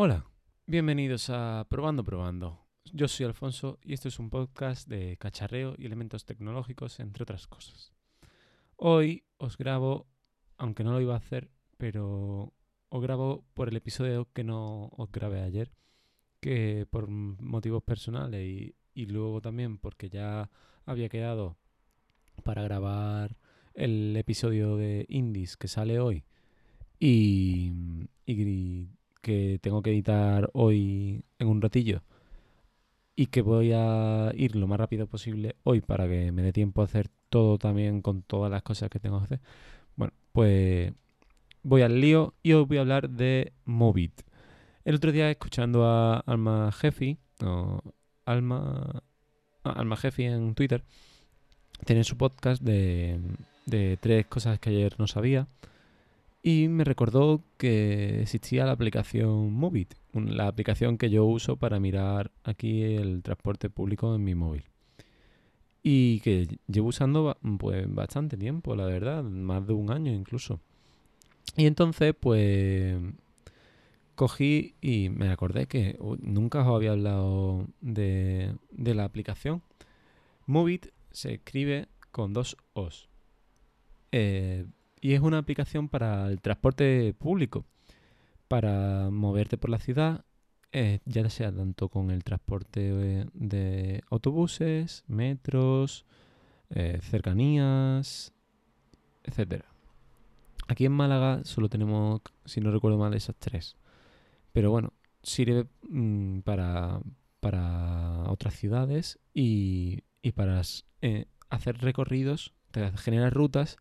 Hola, bienvenidos a Probando Probando. Yo soy Alfonso y esto es un podcast de cacharreo y elementos tecnológicos, entre otras cosas. Hoy os grabo, aunque no lo iba a hacer, pero os grabo por el episodio que no os grabé ayer, que por motivos personales y, y luego también porque ya había quedado para grabar el episodio de Indies que sale hoy y, y que tengo que editar hoy en un ratillo y que voy a ir lo más rápido posible hoy para que me dé tiempo a hacer todo también con todas las cosas que tengo que hacer. Bueno, pues voy al lío y os voy a hablar de Movit. El otro día escuchando a Alma Jefi, o Alma, Alma Jefi en Twitter, tiene su podcast de, de tres cosas que ayer no sabía. Y me recordó que existía la aplicación Movit, la aplicación que yo uso para mirar aquí el transporte público en mi móvil. Y que llevo usando pues bastante tiempo, la verdad, más de un año incluso. Y entonces, pues cogí y me acordé que nunca os había hablado de, de la aplicación. Movit se escribe con dos O's. Eh, y es una aplicación para el transporte público, para moverte por la ciudad, eh, ya sea tanto con el transporte de autobuses, metros, eh, cercanías, etcétera. Aquí en Málaga solo tenemos, si no recuerdo mal, esas tres. Pero bueno, sirve mm, para, para otras ciudades y, y para eh, hacer recorridos, te genera rutas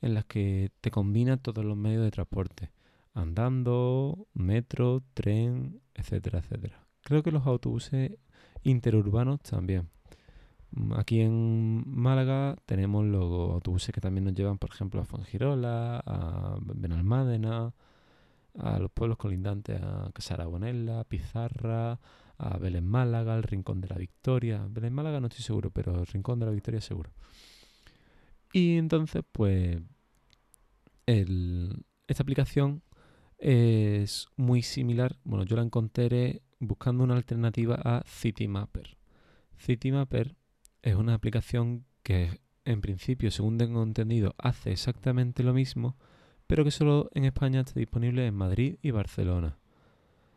en las que te combina todos los medios de transporte. Andando, metro, tren, etcétera, etcétera. Creo que los autobuses interurbanos también. Mm, aquí en Málaga tenemos los autobuses que también nos llevan, por ejemplo, a Fongirola, a Benalmádena, a los pueblos colindantes, a Casarabonela, Pizarra, a Belén Málaga, al Rincón de la Victoria. Belén Málaga no estoy seguro, pero el Rincón de la Victoria seguro. Y entonces, pues, esta aplicación es muy similar. Bueno, yo la encontré buscando una alternativa a CityMapper. CityMapper es una aplicación que en principio, según tengo entendido, hace exactamente lo mismo, pero que solo en España está disponible en Madrid y Barcelona.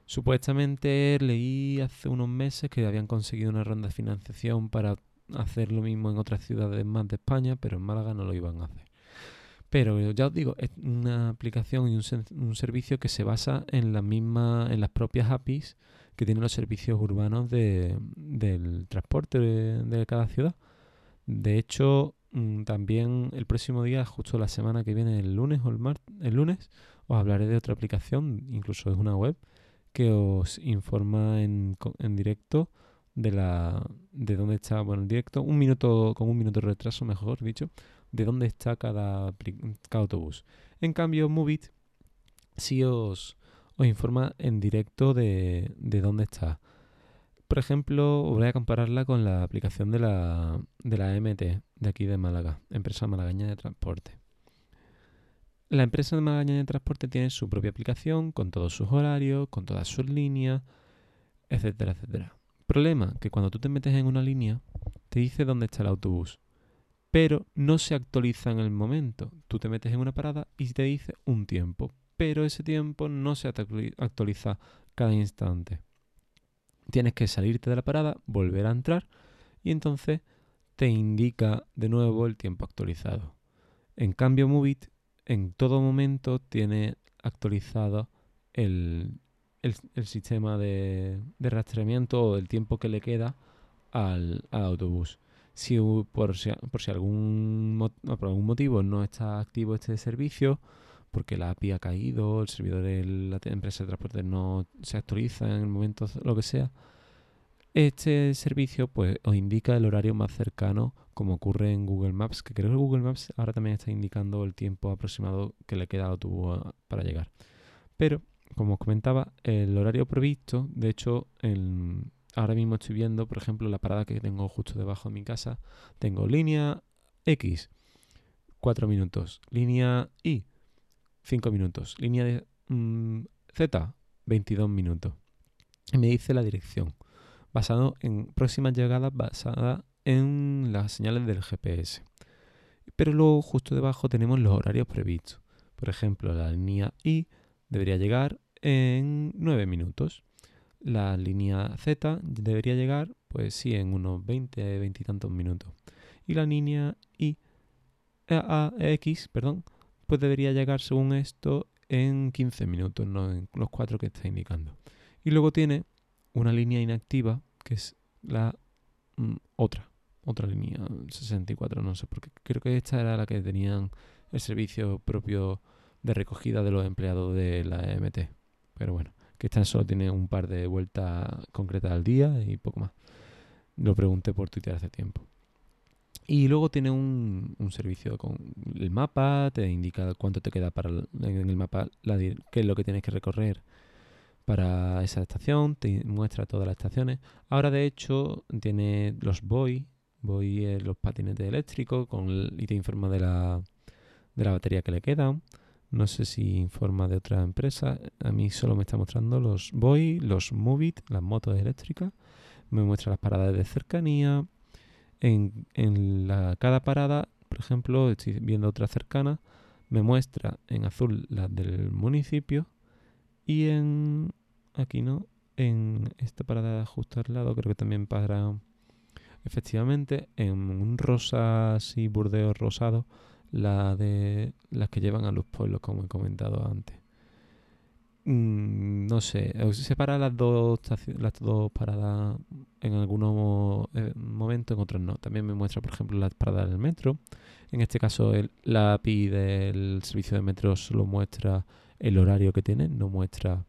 Supuestamente leí hace unos meses que habían conseguido una ronda de financiación para hacer lo mismo en otras ciudades más de España, pero en Málaga no lo iban a hacer. Pero ya os digo, es una aplicación y un, servicio que se basa en la misma, en las propias APIs que tienen los servicios urbanos del transporte de, cada ciudad. De hecho, mm, también el próximo día, justo la semana que viene, el lunes o el, el lunes, os hablaré de otra aplicación, incluso es una web, que os informa en, en directo de la de dónde está, bueno, en directo, un minuto, con un minuto de retraso, mejor dicho, de dónde está cada, autobús. En cambio, Movit sí os, os informa en directo de, de dónde está. Por ejemplo, voy a compararla con la aplicación de la, de la MT de aquí de Málaga, Empresa Malagaña de Transporte. La empresa de Malagaña de Transporte tiene su propia aplicación con todos sus horarios, con todas sus líneas, etcétera, etcétera. Problema, que cuando tú te metes en una línea, te dice dónde está el autobús, pero no se actualiza en el momento. Tú te metes en una parada y te dice un tiempo, pero ese tiempo no se actualiza cada instante. Tienes que salirte de la parada, volver a entrar y entonces te indica de nuevo el tiempo actualizado. En cambio, Movit en todo momento tiene actualizado el, el, sistema de, rastreamiento o el tiempo que le queda al, autobús. Si por, si por si algún, por algún motivo no está activo este servicio, porque la API ha caído, el servidor de la empresa de transporte no se actualiza en el momento lo que sea, este servicio pues os indica el horario más cercano como ocurre en Google Maps, que creo que Google Maps ahora también está indicando el tiempo aproximado que le queda al autobús para llegar. Pero como os comentaba, el horario previsto, de hecho, ahora mismo estoy viendo, por ejemplo, la parada que tengo justo debajo de mi casa, tengo línea X, 4 minutos, línea Y, 5 minutos, línea de, mm, Z, 22 minutos. y me dice la dirección, basado en próximas llegadas basadas en las señales del GPS. Pero luego justo debajo tenemos los horarios previstos. Por ejemplo, la línea I debería llegar en 9 minutos. La línea Z debería llegar, pues sí, en unos 20, 20 y tantos minutos. Y la línea I, A, X, perdón, pues debería llegar según esto en 15 minutos, no en los cuatro que está indicando. Y luego tiene una línea inactiva, que es la mm, otra, otra línea, 64, no sé, porque creo que esta era la que tenían el servicio propio de recogida de los empleados de la EMT. Pero bueno, que esta solo tiene un par de vueltas concretas al día y poco más. Lo pregunté por Twitter hace tiempo. Y luego tiene un, servicio con el mapa, te indica cuánto te queda para en el mapa, qué es lo que tienes que recorrer para esa estación, te muestra todas las estaciones. Ahora de hecho tiene los Boy, Boy los patinetes eléctricos con y te informa de la, de la batería que le queda. No sé si informa de otra empresa. A mí solo me está mostrando los Boy, los Movit, las motos eléctricas. Me muestra las paradas de cercanía. En, en la, cada parada, por ejemplo, estoy viendo otra cercana, me muestra en azul las del municipio y en aquí no, en esta parada justo al lado, creo que también para efectivamente en un rosa así burdeo rosado, la de las que llevan a los pueblos como he comentado antes. Mm, no sé, eh, separa las dos las dos paradas en algunos eh, momentos, en otros no. También me muestra, por ejemplo, las paradas del metro. En este caso, el, la API del servicio de metro solo muestra el horario que tiene, no muestra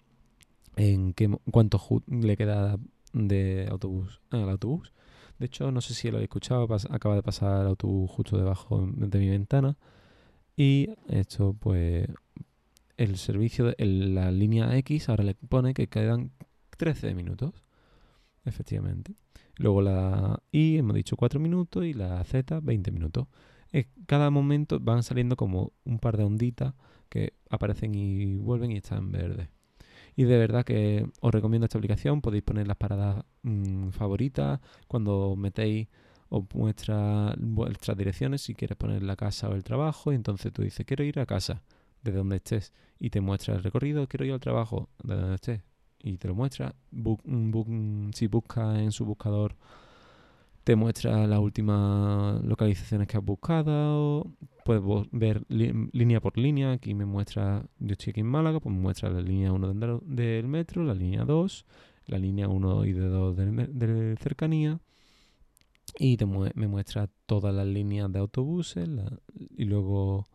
en qué cuánto le queda de autobús al autobús. De hecho, no sé si lo habéis escuchado, acaba de pasar el autobús justo debajo de mi ventana. Y esto, pues, el servicio, de, la línea X ahora le pone que quedan 13 minutos. Efectivamente. Luego la Y hemos dicho 4 minutos y la Z 20 minutos. cada momento van saliendo como un par de onditas que aparecen y vuelven y están verde. Y de verdad que os recomiendo esta aplicación. Podéis poner las paradas mm, favoritas. Cuando metéis os muestra vuestras direcciones si quieres poner la casa o el trabajo. Y entonces tú dices, quiero ir a casa, de donde estés. Y te muestra el recorrido, quiero ir al trabajo, de donde estés. Y te lo muestra. si buscas en su buscador, te muestra las últimas localizaciones que has buscado. Puedes ver línea por línea. Aquí me muestra, yo estoy aquí en Málaga, pues me muestra la línea 1 del, metro, la línea 2, la línea 1 y de 2 de cercanía. Y me muestra todas las líneas de autobuses y luego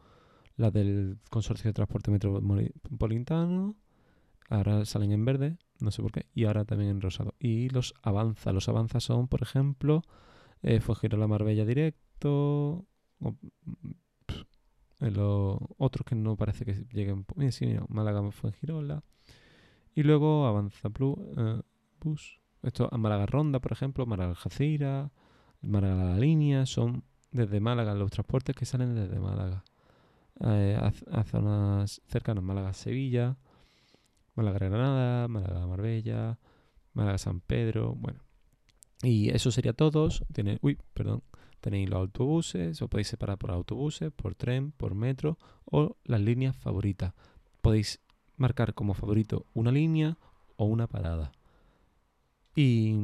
las del Consorcio de Transporte Metropolitano. Ahora salen en verde, no sé por qué, y ahora también en rosado. Y los avanza. Los avanza son, por ejemplo, eh, la Marbella directo. Eh, los otros que no parece que lleguen. Mira, sí, mira, Málaga Y luego Avanza Plus, eh, Bus. Esto Málaga Ronda, por ejemplo, Málaga Jacira, Málaga La Línea. Son desde Málaga los transportes que salen desde Málaga. Eh, a, zonas cercanas, Málaga Sevilla, Málaga Granada, Málaga Marbella, Málaga San Pedro. Bueno. Y eso sería todos. Uy, perdón. Tenéis los autobuses, os podéis separar por autobuses, por tren, por metro o las líneas favoritas. Podéis marcar como favorito una línea o una parada. Y,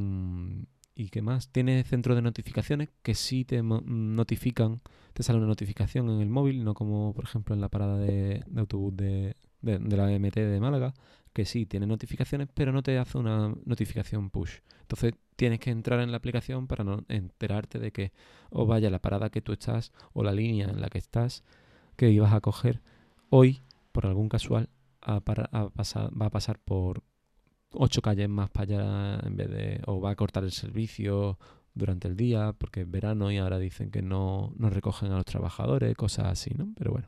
y qué más, tiene centro de notificaciones que sí te notifican, te sale una notificación en el móvil, no como por ejemplo en la parada de, autobús de, de, la MT de Málaga, que sí tiene notificaciones, pero no te hace una notificación push. Entonces tienes que entrar en la aplicación para no enterarte de que o vaya la parada que tú estás o la línea en la que estás que ibas a coger hoy por algún casual a, pasar, va a pasar por ocho calles más para allá en vez de o va a cortar el servicio durante el día porque es verano y ahora dicen que no, no recogen a los trabajadores, cosas así, ¿no? Pero bueno.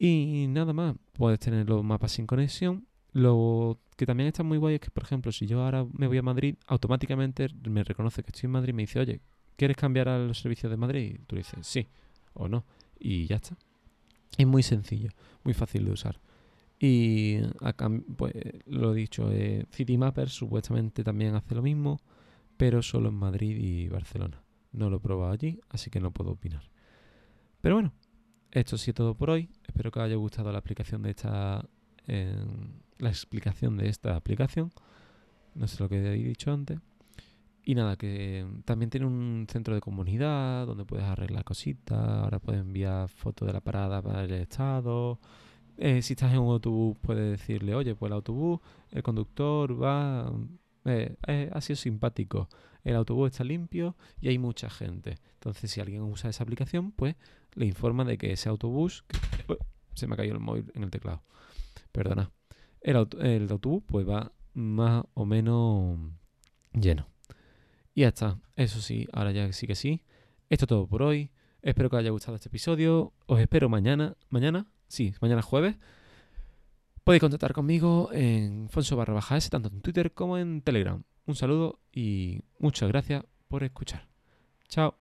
Y nada más, puedes tener los mapas sin conexión lo que también está muy guay es que, por ejemplo, si yo ahora me voy a Madrid, automáticamente me reconoce que estoy en Madrid y me dice, oye, ¿quieres cambiar a los servicios de Madrid? Y tú dices, sí o no. Y ya está. Es muy sencillo, muy fácil de usar. Y pues lo dicho, eh, Citymapper supuestamente también hace lo mismo, pero solo en Madrid y Barcelona. No lo he probado allí, así que no puedo opinar. Pero bueno, esto sí es todo por hoy. Espero que os haya gustado la aplicación de esta. la explicación de esta aplicación. No sé lo que he dicho antes. Y nada, que también tiene un centro de comunidad donde puedes arreglar cositas. Ahora puedes enviar fotos de la parada para el estado. Eh, si estás en un autobús, puedes decirle, oye, pues el autobús, el conductor va... Eh, eh, ha sido simpático. El autobús está limpio y hay mucha gente. Entonces, si alguien usa esa aplicación, pues le informa de que ese autobús... se me ha caído el móvil en el teclado. Perdona. El, autobús pues va más o menos lleno. Y ya está. Eso sí, ahora ya sí que sí. Esto es todo por hoy. Espero que os haya gustado este episodio. Os espero mañana. ¿Mañana? sí, mañana jueves, podéis contactar conmigo en Fonso barra baja S, tanto en Twitter como en Telegram. Un saludo y muchas gracias por escuchar. Chao.